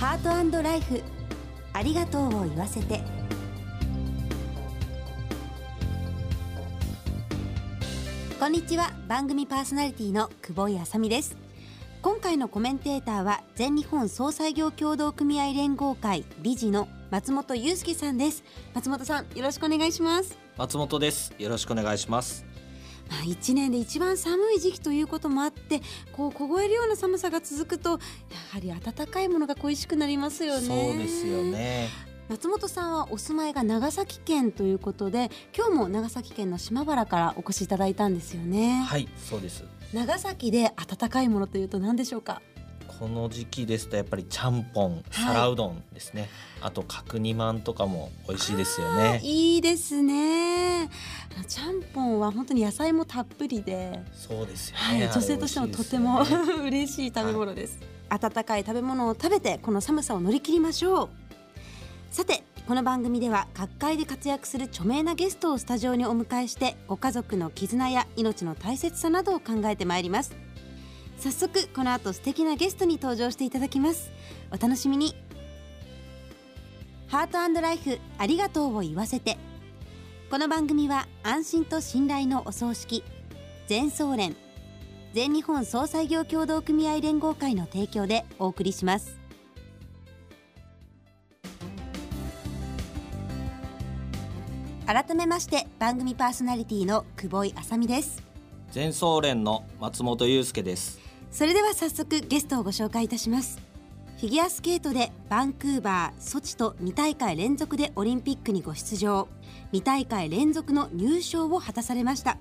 ハートライフ。ありがとうを言わせて。こんにちは。番組パーソナリティの久保井あさみです。今回のコメンテーターは全日本総裁業協同組合連合会理事の松本裕介さんです。松本さんよろしくお願いします。松本です。よろしくお願いします、1年で一番寒い時期ということもあってこう凍えるような寒さが続くとやはり温かいものが恋しくなりますよね。そうですよね。松本さんはお住まいが長崎県ということで今日も長崎県の島原からお越しいただいたんですよね。はいそうです。長崎で温かいものというと何でしょうか？この時期ですとやっぱりちゃんぽん、皿うどんですね、あと角煮まんとかも美味しいですよね。いいですね。ちゃんぽんは本当に野菜もたっぷりで。そうですよね、はい、女性としてもとても、ね、嬉しい食べ物です、はい、温かい食べ物を食べてこの寒さを乗り切りましょう。さてこの番組では各界で活躍する著名なゲストをスタジオにお迎えしてご家族の絆や命の大切さなどを考えてまいります早速この後素敵なゲストに登場していただきます。お楽しみに。ハートライフありがとうを言わせて。この番組は安心と信頼のお葬式全総連全日本総裁業協同組合連合会の提供でお送りします。改めまして番組パーソナリティの久保井あさみです。全総連の松本裕介です。それでは早速ゲストをご紹介いたします。フィギュアスケートでバンクーバー、ソチと2大会連続でオリンピックにご出場。2大会連続の入賞を果たされました。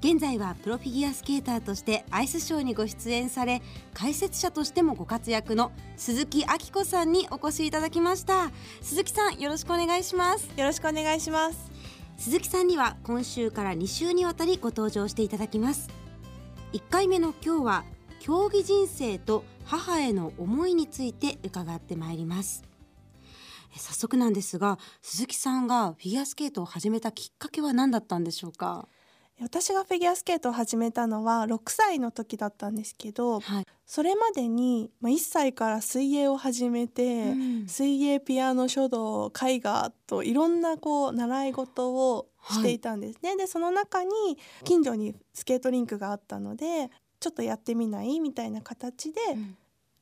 現在はプロフィギュアスケーターとしてアイスショーにご出演され解説者としてもご活躍の鈴木明子さんにお越しいただきました。鈴木さんよろしくお願いします。よろしくお願いします。鈴木さんには今週から2週にわたりご登場していただきます1回目の今日は競技人生と母への思いについて伺ってまいります。早速なんですが鈴木さんがフィギュアスケートを始めたきっかけは何だったんでしょうか？私がフィギュアスケートを始めたのは6歳の時だったんですけど、はい、それまでに、まあ、1歳から水泳を始めて、うん、水泳ピアノ書道絵画といろんなこう習い事をしていたんですね。はい、でその中に近所にスケートリンクがあったのでちょっとやってみない？みたいな形で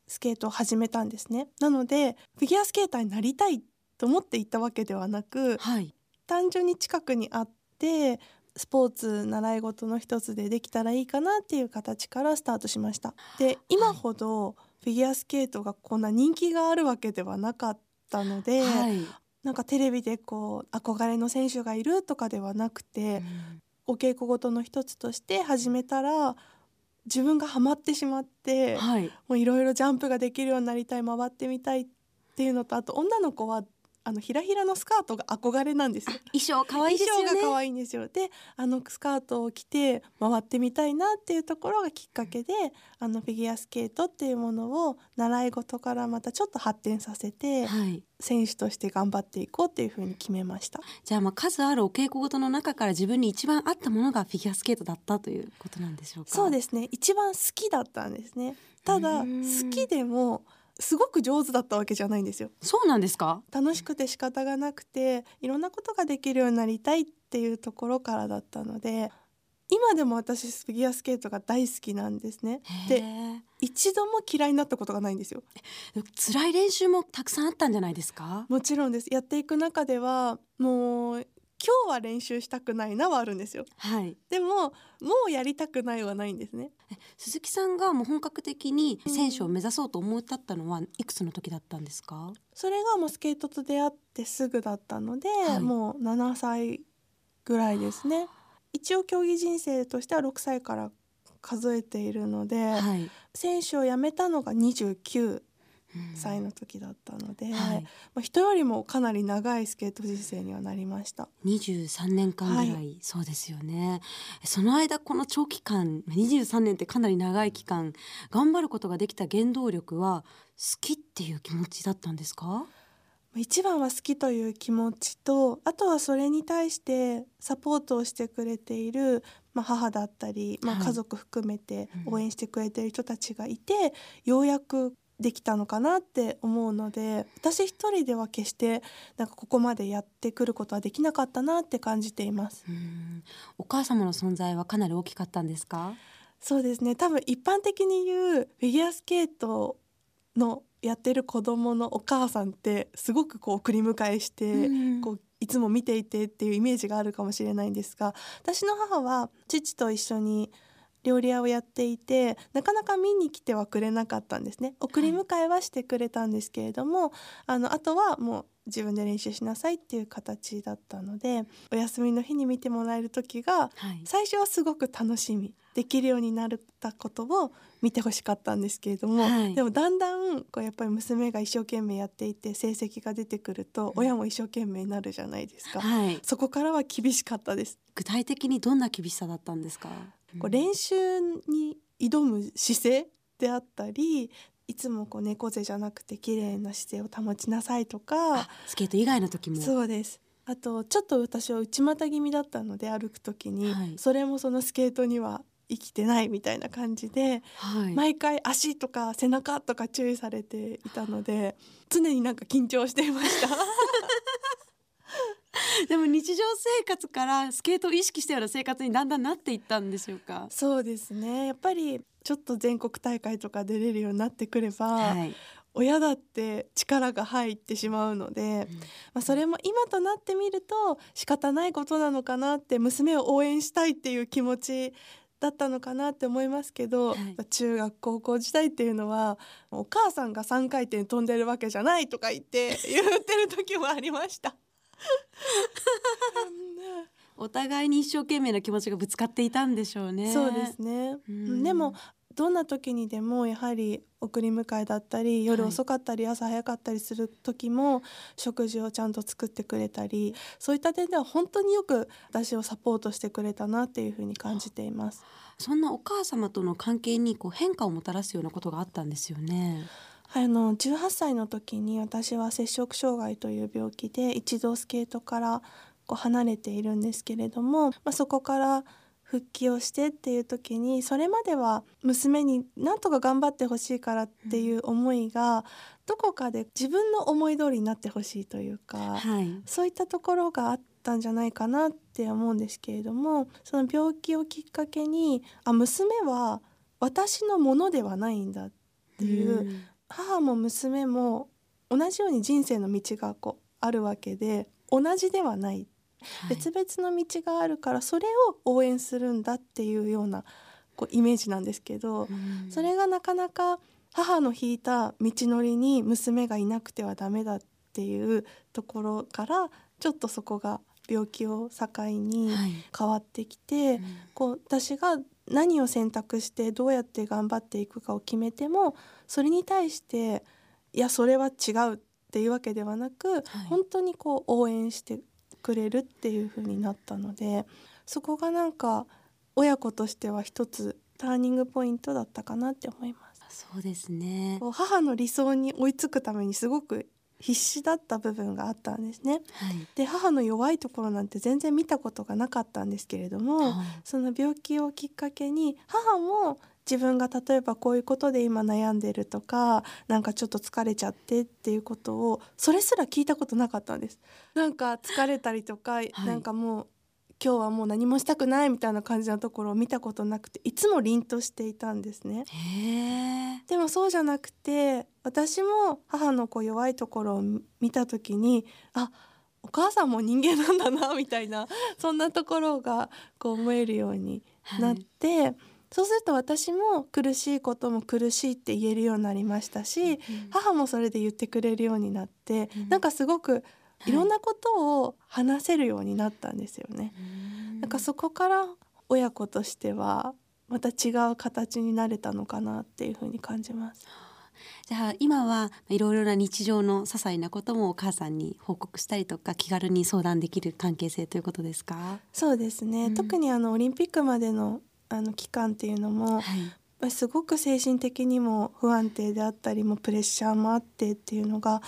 スケートを始めたんですね。なのでフィギュアスケーターになりたいと思って行ったわけではなく、はい、単純に近くにあってスポーツ習い事の一つでできたらいいかなっていう形からスタートしました。で今ほどフィギュアスケートがこんな人気があるわけではなかったので、はい、なんかテレビでこう憧れの選手がいるとかではなくて、うん、お稽古事の一つとして始めたら自分がハマってしまって、はい、もういろいろジャンプができるようになりたい回ってみたいっていうのとあと女の子はあのひらひらのスカートが憧れなんですよ。衣装可愛いですよね。衣装が可愛いんですよ。で、あのスカートを着て回ってみたいなっていうところがきっかけで、あのフィギュアスケートっていうものを習い事からまたちょっと発展させて、はい、選手として頑張っていこうっていうふうに決めました。じゃあまあ数あるお稽古事の中から自分に一番合ったものがフィギュアスケートだったということなんでしょうか？そうですね。一番好きだったんですね。ただ好きでも。すごく上手だったわけじゃないんですよ。そうなんですか？楽しくて仕方がなくていろんなことができるようになりたいっていうところからだったので今でも私フィギュアスケートが大好きなんですね。で一度も嫌いになったことがないんですよ。辛い練習もたくさんあったんじゃないですか？もちろんです。やっていく中ではもう今日は練習したくないなはあるんですよ。はい。でももうやりたくないはないんですね。鈴木さんがもう本格的に選手を目指そうと思ったのはいくつの時だったんですか？それがもうスケートと出会ってすぐだったので、はい、もう7歳ぐらいですね。一応競技人生としては6歳から数えているので、はい、選手を辞めたのが29歳の時だったので、うんはい、まあ、人よりもかなり長いスケート人生にはなりました。23年間ぐらい、はい、そうですよね。その間この長期間23年ってかなり長い期間頑張ることができた原動力は好きっていう気持ちだったんですか？一番は好きという気持ちとあとはそれに対してサポートをしてくれている、まあ、母だったり、まあ、家族含めて応援してくれている人たちがいて、はい、ようやくできたのかなって思うので私一人では決してなんかここまでやってくることはできなかったなって感じています。お母様の存在はかなり大きかったんですか？そうですね。多分一般的に言うフィギュアスケートのやってる子供のお母さんってすごくこう送り迎えして、こういつも見ていてっていうイメージがあるかもしれないんですが私の母は父と一緒に料理屋をやっていてなかなか見に来てはくれなかったんですね。送り迎えはしてくれたんですけれども、はい、あのあとはもう自分で練習しなさいっていう形だったのでお休みの日に見てもらえる時が、最初はすごく楽しみできるようになったことを見てほしかったんですけれども、はい、でもだんだんこうやっぱり娘が一生懸命やっていて成績が出てくると親も一生懸命になるじゃないですか、はい、そこからは厳しかったです。具体的にどんな厳しさだったんですか、こう練習に挑む姿勢であったりいつもこう猫背じゃなくて綺麗な姿勢を保ちなさいとかスケート以外の時も。そうです。あとちょっと私は内股気味だったので歩く時に、はい、それもそのスケートには生きてないみたいな感じで、はい、毎回足とか背中とか注意されていたので常になんか緊張していました でも日常生活からスケートを意識したような生活にだんだんなっていったんでしょうか？そうですね。やっぱりちょっと全国大会とか出れるようになってくれば、はい、親だって力が入ってしまうので、うん、まあ、それも今となってみると仕方ないことなのかなって娘を応援したいっていう気持ちだったのかなって思いますけど、はい、中学高校時代っていうのはお母さんが3回転飛んでるわけじゃないとか言って言ってる時もありました。お互いに一生懸命な気持ちがぶつかっていたんでしょうね。そうですね。うん、でもどんな時にでもやはり送り迎えだったり夜遅かったり朝早かったりする時も食事をちゃんと作ってくれたりそういった点では本当によく私をサポートしてくれたなっていうふうに感じています。そんなお母様との関係にこう変化をもたらすようなことがあったんですよね。はい、あの18歳の時に私は摂食障害という病気で一度スケートからこう離れているんですけれども、まあ、そこから復帰をしてっていう時にそれまでは娘になんとか頑張ってほしいからっていう思いがどこかで自分の思い通りになってほしいというか、はい、そういったところがあったんじゃないかなって思うんですけれどもその病気をきっかけにあ娘は私のものではないんだっていう母も娘も同じように人生の道がこうあるわけで同じではない、はい、別々の道があるからそれを応援するんだっていうようなこうイメージなんですけど、それがなかなか母の引いた道のりに娘がいなくてはダメだっていうところからちょっとそこが病気を境に変わってきて、はいうん、こう私が何を選択してどうやって頑張っていくかを決めてもそれに対していやそれは違うっていうわけではなく、はい、本当にこう応援してくれるっていう風になったのでそこがなんか親子としては一つターニングポイントだったかなって思います。そうですね母の理想に追いつくためにすごく必死だった部分があったんですね。はい、で母の弱いところなんて全然見たことがなかったんですけれども、はい、その病気をきっかけに母も自分が例えばこういうことで今悩んでるとかなんかちょっと疲れちゃってっていうことをそれすら聞いたことなかったんです。なんか疲れたりとか、はい、なんかもう今日はもう何もしたくないみたいな感じのところを見たことなくていつも凛としていたんですね。でもそうじゃなくて私も母のこう弱いところを見た時にあお母さんも人間なんだなみたいなそんなところがこう思えるようになって、はい、そうすると私も苦しいことも苦しいって言えるようになりましたし、うん、母もそれで言ってくれるようになって、うん、なんかすごくい。ろんなことを話せるようになったんですよね。なんかそこから親子としてはまた違う形になれたのかなっていうふうに感じます。じゃあ今はいろいろな日常の些細なこともお母さんに報告したりとか気軽に相談できる関係性ということですか？そうですね、うん、特にあのオリンピックまでのあの期間っていうのも、はい、すごく精神的にも不安定であったりもプレッシャーもあってっていうのが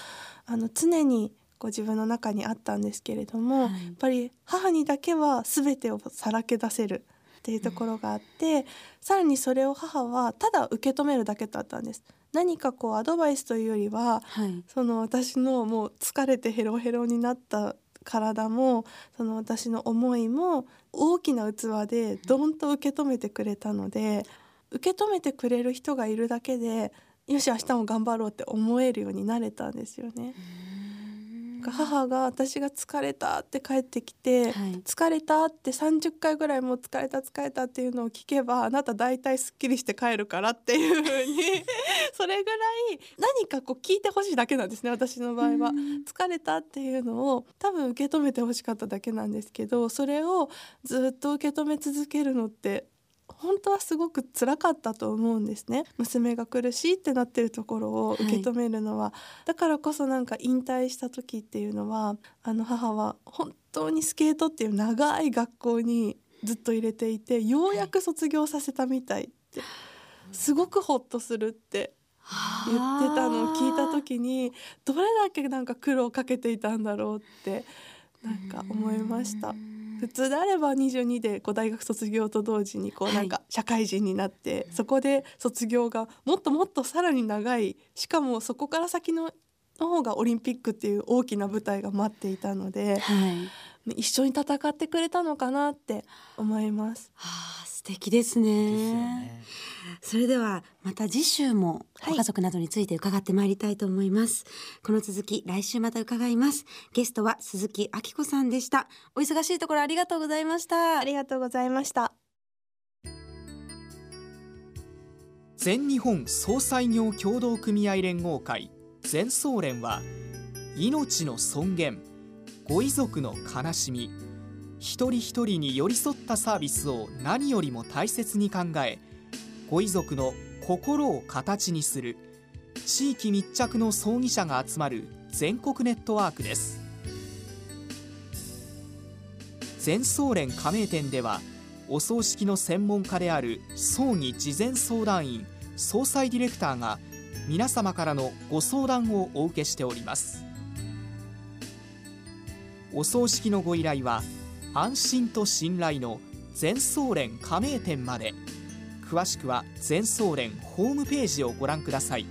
あの常にこう自分の中にあったんですけれども、はい、やっぱり母にだけは全てをさらけ出せるっていうところがあって、うん、さらにそれを母はただ受け止めるだけだったんです。何かこうアドバイスというよりは、はい、その私のもう疲れてヘロヘロになった体もその私の思いも大きな器でドンと受け止めてくれたので受け止めてくれる人がいるだけでよし明日も頑張ろうって思えるようになれたんですよね。母が私が疲れたって帰ってきて、はい、疲れたって30回ぐらいもう疲れた疲れたっていうのを聞けばあなた大体すっきりして帰るからっていう風に。それぐらい何かこう聞いてほしいだけなんですね私の場合は。疲れたっていうのを多分受け止めてほしかっただけなんですけどそれをずっと受け止め続けるのって本当はすごく辛かったと思うんですね。娘が苦しいってなってるところを受け止めるのは、はい、だからこそなんか引退した時っていうのはあの母は本当にスケートっていう長い学校にずっと入れていてようやく卒業させたみたいって、すごくホッとするって言ってたのを聞いた時にどれだけなんか苦労かけていたんだろうってなんか思いました。普通であれば22でこう大学卒業と同時にこうなんか社会人になって、はい、そこで卒業がもっともっとさらに長いしかもそこから先のの方がオリンピックっていう大きな舞台が待っていたので、はい、一緒に戦ってくれたのかなって思います。はあ、素敵ですね。それではまた次週もご家族などについて伺ってまいりたいと思います、はい、この続き来週また伺います。ゲストは鈴木明子さんでした。お忙しいところありがとうございました。ありがとうございました。全日本総裁業協同組合連合会全総連は命の尊厳ご遺族の悲しみ。一人一人に寄り添ったサービスを何よりも大切に考えご遺族の心を形にする地域密着の葬儀者が集まる全国ネットワークです。全総連加盟店ではお葬式の専門家である葬儀事前相談員総裁ディレクターが皆様からのご相談をお受けしております。お葬式のご依頼は安心と信頼の全総連加盟店まで。詳しくは全総連ホームページをご覧ください。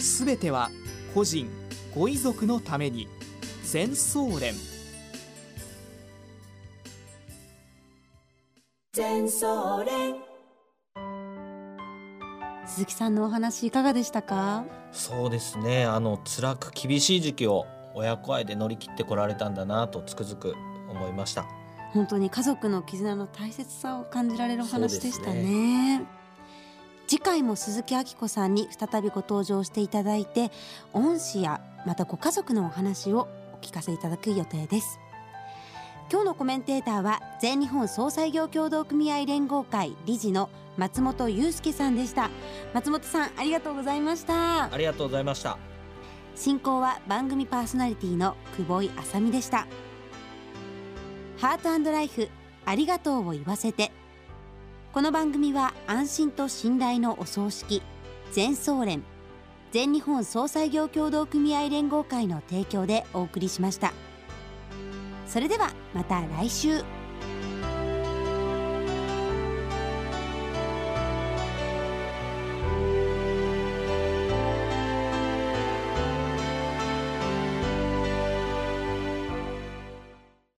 すべては個人ご遺族のために。全総連。全総連。鈴木さんのお話いかがでしたか？そうですね。あの辛く厳しい時期を親子愛で乗り切ってこられたんだなとつくづく思いました。本当に家族の絆の大切さを感じられるお話でしたね。次回も鈴木明子さんに再びご登場していただいて恩師やまたご家族のお話をお聞かせいただく予定です。今日のコメンテーターは全日本総裁業協同組合連合会理事の松本裕介さんでした。松本さんありがとうございました。ありがとうございました進行は番組パーソナリティの久保井あさみでした。ハートライフありがとうを言わせて。この番組は安心と信頼のお葬式全総連全日本総裁業協同組合連合会の提供でお送りしました。それではまた来週。